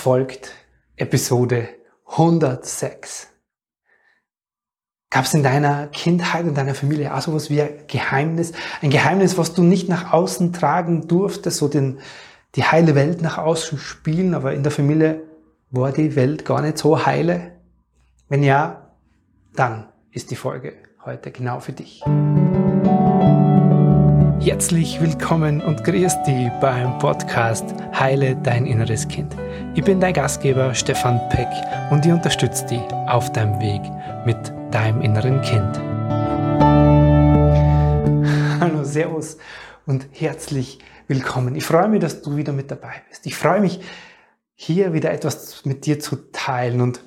folgt Episode 106. Gab es in deiner Kindheit, in deiner Familie auch sowas wie ein Geheimnis? Ein Geheimnis, was du nicht nach außen tragen durftest, so den, die heile Welt nach außen spielen, aber in der Familie war die Welt gar nicht so heile? Wenn ja, dann ist die Folge heute genau für dich. Herzlich willkommen und grüß dich beim Podcast Heile dein inneres Kind. Ich bin dein Gastgeber Stefan Peck und ich unterstütze dich auf deinem Weg mit deinem inneren Kind. Hallo, Servus und herzlich willkommen. Ich freue mich, dass du wieder mit dabei bist. Ich freue mich, hier wieder etwas mit dir zu teilen und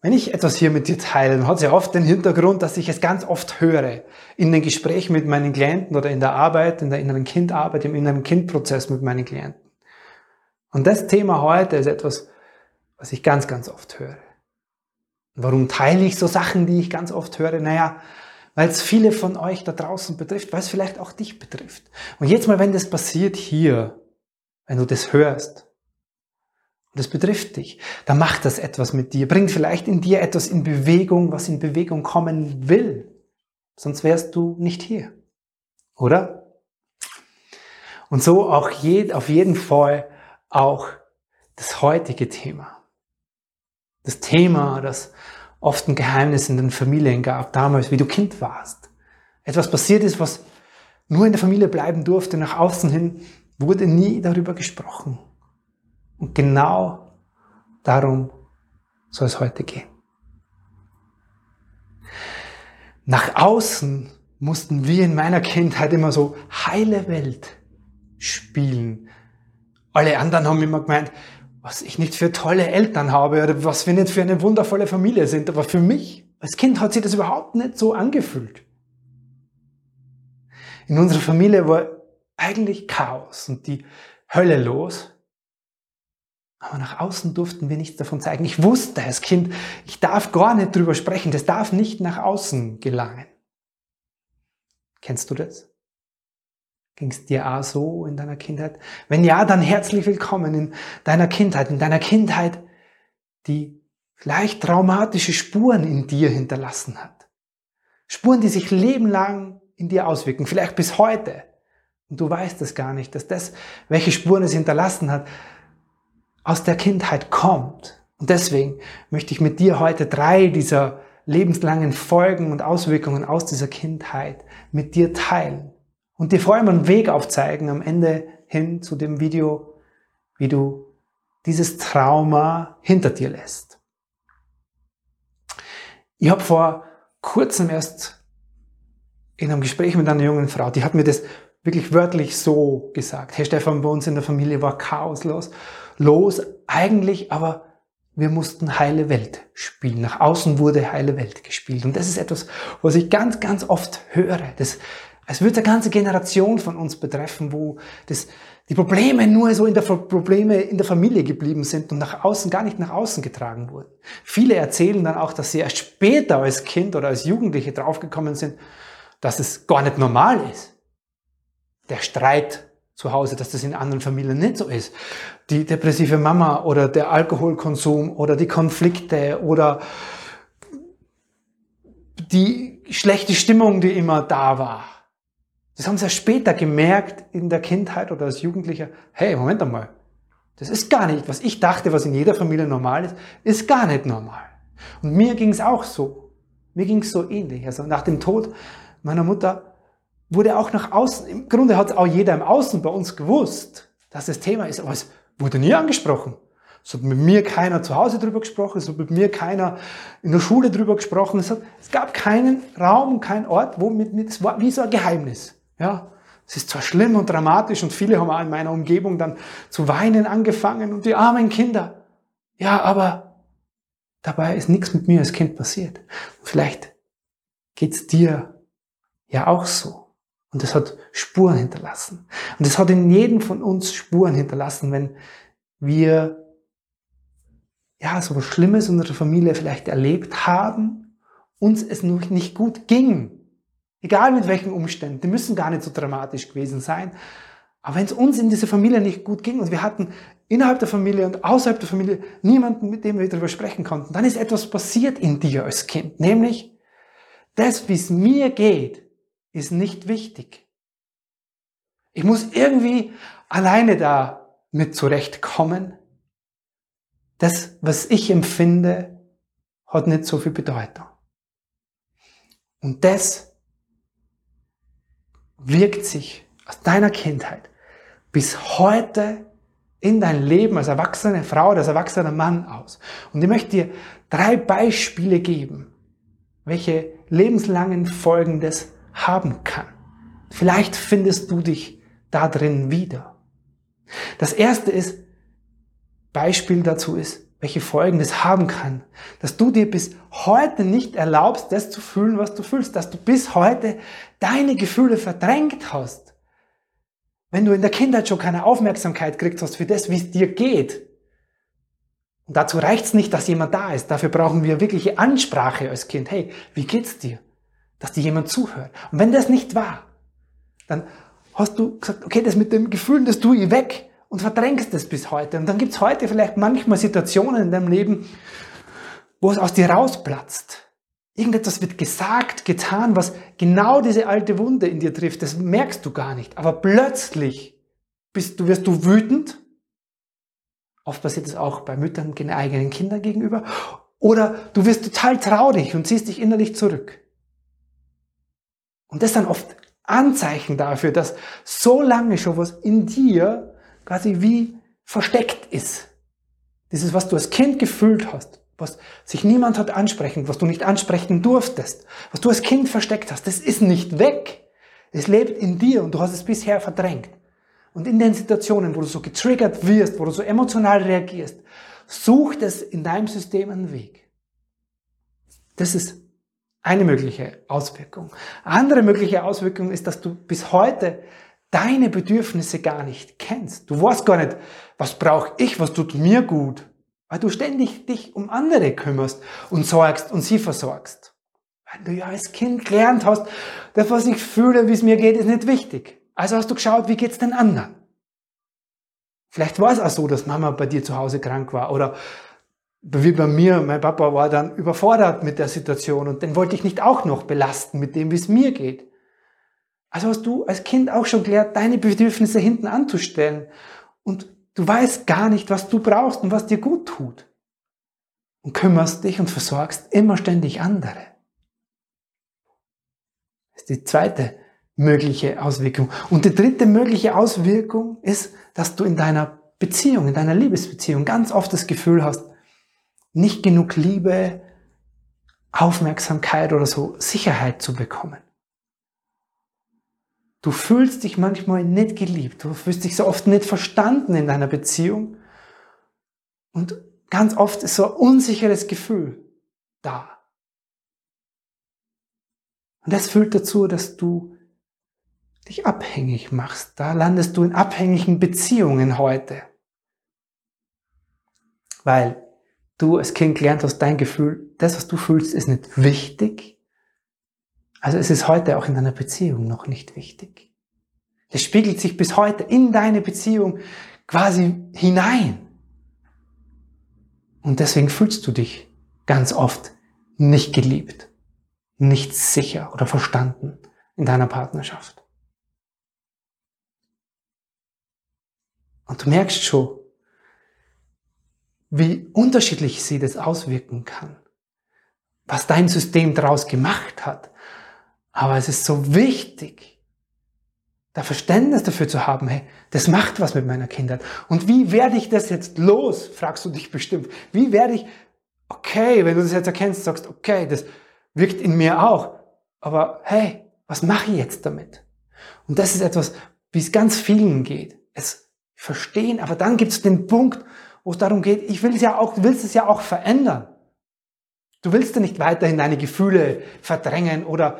wenn ich etwas hier mit dir teile, dann hat es ja oft den Hintergrund, dass ich es ganz oft höre. In den Gesprächen mit meinen Klienten oder in der Arbeit, in der inneren Kindarbeit, im inneren Kindprozess mit meinen Klienten. Und das Thema heute ist etwas, was ich ganz, ganz oft höre. Warum teile ich so Sachen, die ich ganz oft höre? Naja, weil es viele von euch da draußen betrifft, weil es vielleicht auch dich betrifft. Und jetzt mal, wenn das passiert hier, wenn du das hörst, es betrifft dich, dann macht das etwas mit dir, bringt vielleicht in dir etwas in Bewegung, was in Bewegung kommen will. Sonst wärst du nicht hier. Oder? Und so auch je, auf jeden Fall auch das heutige Thema. Das Thema, das oft ein Geheimnis in den Familien gab, damals, wie du Kind warst. Etwas passiert ist, was nur in der Familie bleiben durfte, nach außen hin wurde nie darüber gesprochen. Und genau darum soll es heute gehen. Nach außen mussten wir in meiner Kindheit immer so heile Welt spielen. Alle anderen haben immer gemeint, was ich nicht für tolle Eltern habe oder was wir nicht für eine wundervolle Familie sind. Aber für mich als Kind hat sich das überhaupt nicht so angefühlt. In unserer Familie war eigentlich Chaos und die Hölle los. Aber nach außen durften wir nichts davon zeigen. Ich wusste als Kind, ich darf gar nicht drüber sprechen. Das darf nicht nach außen gelangen. Kennst du das? Ging es dir auch so in deiner Kindheit? Wenn ja, dann herzlich willkommen in deiner Kindheit, in deiner Kindheit, die vielleicht traumatische Spuren in dir hinterlassen hat. Spuren, die sich lebenlang in dir auswirken, vielleicht bis heute. Und du weißt es gar nicht, dass das, welche Spuren es hinterlassen hat, aus der Kindheit kommt. Und deswegen möchte ich mit dir heute drei dieser lebenslangen Folgen und Auswirkungen aus dieser Kindheit mit dir teilen und dir vor allem einen Weg aufzeigen am Ende hin zu dem Video, wie du dieses Trauma hinter dir lässt. Ich habe vor kurzem erst in einem Gespräch mit einer jungen Frau, die hat mir das wirklich wörtlich so gesagt. Herr Stefan, bei uns in der Familie war Chaos los los eigentlich, aber wir mussten heile Welt spielen. Nach außen wurde heile Welt gespielt. Und das ist etwas, was ich ganz, ganz oft höre. Das, es wird eine ganze Generation von uns betreffen, wo das, die Probleme nur so in der Probleme in der Familie geblieben sind und nach außen gar nicht nach außen getragen wurden. Viele erzählen dann auch, dass sie erst später als Kind oder als Jugendliche draufgekommen sind, dass es gar nicht normal ist. Der Streit zu Hause, dass das in anderen Familien nicht so ist. Die depressive Mama oder der Alkoholkonsum oder die Konflikte oder die schlechte Stimmung, die immer da war. Das haben sie ja später gemerkt in der Kindheit oder als Jugendlicher. Hey, Moment einmal. Das ist gar nicht, was ich dachte, was in jeder Familie normal ist, ist gar nicht normal. Und mir ging es auch so. Mir ging es so ähnlich. Also nach dem Tod meiner Mutter wurde auch nach außen, im Grunde hat auch jeder im Außen bei uns gewusst, dass das Thema ist, aber es wurde nie angesprochen. Es hat mit mir keiner zu Hause drüber gesprochen, es hat mit mir keiner in der Schule drüber gesprochen. Es, hat, es gab keinen Raum, keinen Ort, wo mit, mit, es war wie so ein Geheimnis. Ja, es ist zwar schlimm und dramatisch und viele haben auch in meiner Umgebung dann zu weinen angefangen und die armen Kinder. Ja, aber dabei ist nichts mit mir als Kind passiert. vielleicht geht's dir ja auch so. Und es hat Spuren hinterlassen. Und es hat in jedem von uns Spuren hinterlassen, wenn wir ja so was Schlimmes in unserer Familie vielleicht erlebt haben, uns es noch nicht gut ging. Egal mit welchen Umständen, die müssen gar nicht so dramatisch gewesen sein. Aber wenn es uns in dieser Familie nicht gut ging und wir hatten innerhalb der Familie und außerhalb der Familie niemanden, mit dem wir darüber sprechen konnten. Dann ist etwas passiert in dir als Kind, nämlich das, wie es mir geht, ist nicht wichtig. Ich muss irgendwie alleine da mit zurechtkommen. Das, was ich empfinde, hat nicht so viel Bedeutung. Und das wirkt sich aus deiner Kindheit bis heute in dein Leben als erwachsene Frau, als erwachsener Mann aus. Und ich möchte dir drei Beispiele geben, welche lebenslangen Folgen das haben kann. Vielleicht findest du dich da drin wieder. Das erste ist, Beispiel dazu ist, welche Folgen das haben kann. Dass du dir bis heute nicht erlaubst, das zu fühlen, was du fühlst. Dass du bis heute deine Gefühle verdrängt hast. Wenn du in der Kindheit schon keine Aufmerksamkeit kriegst hast für das, wie es dir geht. Und dazu reicht es nicht, dass jemand da ist. Dafür brauchen wir wirkliche Ansprache als Kind. Hey, wie geht's dir? Dass dir jemand zuhört. Und wenn das nicht war, dann hast du gesagt, okay, das mit dem Gefühl, das tue ich weg und verdrängst es bis heute. Und dann gibt's heute vielleicht manchmal Situationen in deinem Leben, wo es aus dir rausplatzt. Irgendetwas wird gesagt, getan, was genau diese alte Wunde in dir trifft. Das merkst du gar nicht. Aber plötzlich bist du, wirst du wütend. Oft passiert es auch bei Müttern eigenen Kindern gegenüber. Oder du wirst total traurig und ziehst dich innerlich zurück. Und das dann oft Anzeichen dafür, dass so lange schon was in dir quasi wie versteckt ist. Dieses, was du als Kind gefühlt hast, was sich niemand hat ansprechen, was du nicht ansprechen durftest, was du als Kind versteckt hast, das ist nicht weg. Es lebt in dir und du hast es bisher verdrängt. Und in den Situationen, wo du so getriggert wirst, wo du so emotional reagierst, sucht es in deinem System einen Weg. Das ist eine mögliche Auswirkung. Andere mögliche Auswirkung ist, dass du bis heute deine Bedürfnisse gar nicht kennst. Du weißt gar nicht, was brauche ich, was tut mir gut, weil du ständig dich um andere kümmerst und sorgst und sie versorgst. Weil du ja als Kind gelernt hast, das, was ich fühle, wie es mir geht, ist nicht wichtig. Also hast du geschaut, wie geht's den anderen? Vielleicht war es auch so, dass Mama bei dir zu Hause krank war oder wie bei mir, mein Papa war dann überfordert mit der Situation und den wollte ich nicht auch noch belasten mit dem, wie es mir geht. Also hast du als Kind auch schon gelernt, deine Bedürfnisse hinten anzustellen. Und du weißt gar nicht, was du brauchst und was dir gut tut. Und kümmerst dich und versorgst immer ständig andere. Das ist die zweite mögliche Auswirkung. Und die dritte mögliche Auswirkung ist, dass du in deiner Beziehung, in deiner Liebesbeziehung ganz oft das Gefühl hast, nicht genug Liebe, Aufmerksamkeit oder so Sicherheit zu bekommen. Du fühlst dich manchmal nicht geliebt. Du fühlst dich so oft nicht verstanden in deiner Beziehung. Und ganz oft ist so ein unsicheres Gefühl da. Und das führt dazu, dass du dich abhängig machst. Da landest du in abhängigen Beziehungen heute. Weil du als Kind gelernt hast, dein Gefühl, das, was du fühlst, ist nicht wichtig. Also es ist heute auch in deiner Beziehung noch nicht wichtig. Es spiegelt sich bis heute in deine Beziehung quasi hinein. Und deswegen fühlst du dich ganz oft nicht geliebt, nicht sicher oder verstanden in deiner Partnerschaft. Und du merkst schon, wie unterschiedlich sie das auswirken kann, was dein System daraus gemacht hat, aber es ist so wichtig, da Verständnis dafür zu haben, hey, das macht was mit meiner Kindheit. Und wie werde ich das jetzt los, fragst du dich bestimmt. Wie werde ich, okay, wenn du das jetzt erkennst, sagst, okay, das wirkt in mir auch. Aber hey, was mache ich jetzt damit? Und das ist etwas, wie es ganz vielen geht. Es verstehen, aber dann gibt es den Punkt, wo es darum geht, ich will es ja auch, du willst es ja auch verändern. Du willst ja nicht weiterhin deine Gefühle verdrängen oder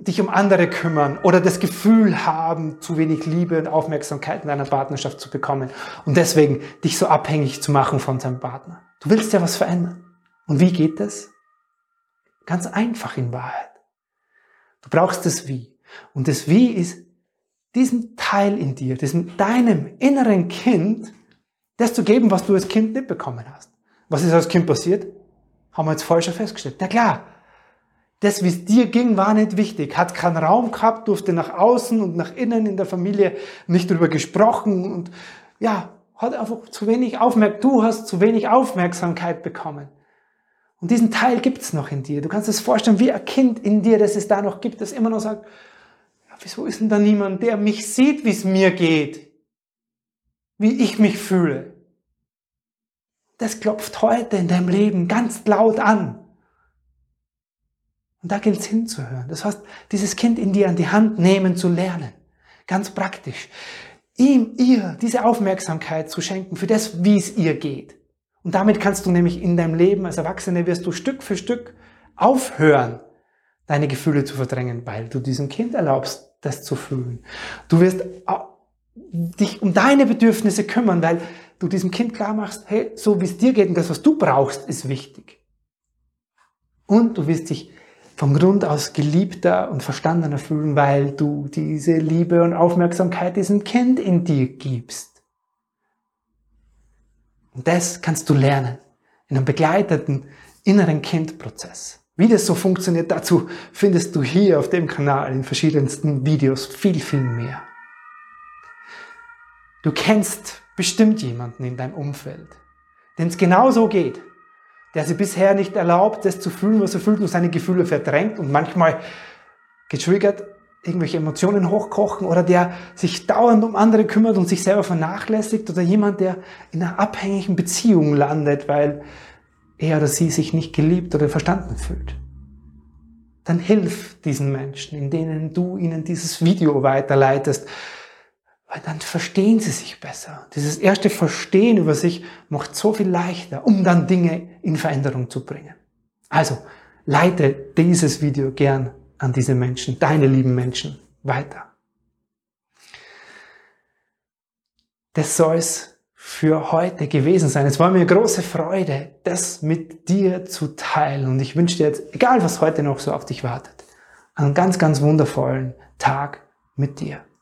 dich um andere kümmern oder das Gefühl haben, zu wenig Liebe und Aufmerksamkeit in deiner Partnerschaft zu bekommen und deswegen dich so abhängig zu machen von deinem Partner. Du willst ja was verändern. Und wie geht das? Ganz einfach in Wahrheit. Du brauchst das Wie. Und das Wie ist diesen Teil in dir, diesem deinem inneren Kind Das zu geben, was du als Kind nicht bekommen hast. Was ist als Kind passiert? Haben wir jetzt falsch festgestellt. Na klar, das, wie es dir ging, war nicht wichtig. Hat keinen Raum gehabt, durfte nach außen und nach innen in der Familie nicht drüber gesprochen und ja, hat einfach zu wenig Aufmerksamkeit. Du hast zu wenig Aufmerksamkeit bekommen. Und diesen Teil gibt's noch in dir. Du kannst es vorstellen, wie ein Kind in dir, das es da noch gibt, das immer noch sagt, ja, wieso ist denn da niemand, der mich sieht, wie es mir geht? Wie ich mich fühle? Das klopft heute in deinem Leben ganz laut an. Und da gilt es hinzuhören. Das heißt, dieses Kind in dir an die Hand nehmen zu lernen. Ganz praktisch. Ihm, ihr diese Aufmerksamkeit zu schenken für das, wie es ihr geht. Und damit kannst du nämlich in deinem Leben als Erwachsene wirst du Stück für Stück aufhören, deine Gefühle zu verdrängen, weil du diesem Kind erlaubst, das zu fühlen. Du wirst dich um deine Bedürfnisse kümmern, weil du diesem Kind klar machst, hey, so wie es dir geht und das, was du brauchst, ist wichtig. Und du wirst dich vom Grund aus geliebter und verstandener fühlen, weil du diese Liebe und Aufmerksamkeit diesem Kind in dir gibst. Und das kannst du lernen in einem begleiteten inneren Kindprozess. Wie das so funktioniert, dazu findest du hier auf dem Kanal in verschiedensten Videos viel, viel mehr. Du kennst bestimmt jemanden in deinem Umfeld, dem es genauso geht der sich bisher nicht erlaubt, das zu fühlen, was er fühlt und seine Gefühle verdrängt und manchmal getriggert irgendwelche Emotionen hochkochen oder der sich dauernd um andere kümmert und sich selber vernachlässigt oder jemand, der in einer abhängigen Beziehung landet, weil er oder sie sich nicht geliebt oder verstanden fühlt. Dann hilf diesen Menschen, in denen du ihnen dieses Video weiterleitest, weil dann verstehen sie sich besser. Dieses erste Verstehen über sich macht so viel leichter, um dann Dinge in Veränderung zu bringen. Also, leite dieses Video gern an diese Menschen, deine lieben Menschen, weiter. Das soll es für heute gewesen sein. Es war mir große Freude, das mit dir zu teilen. Und ich wünsche dir jetzt, egal was heute noch so auf dich wartet, einen ganz, ganz wundervollen Tag mit dir.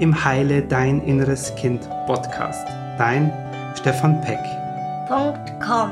im Heile Dein Inneres Kind Podcast. Dein Stefan Peck. .com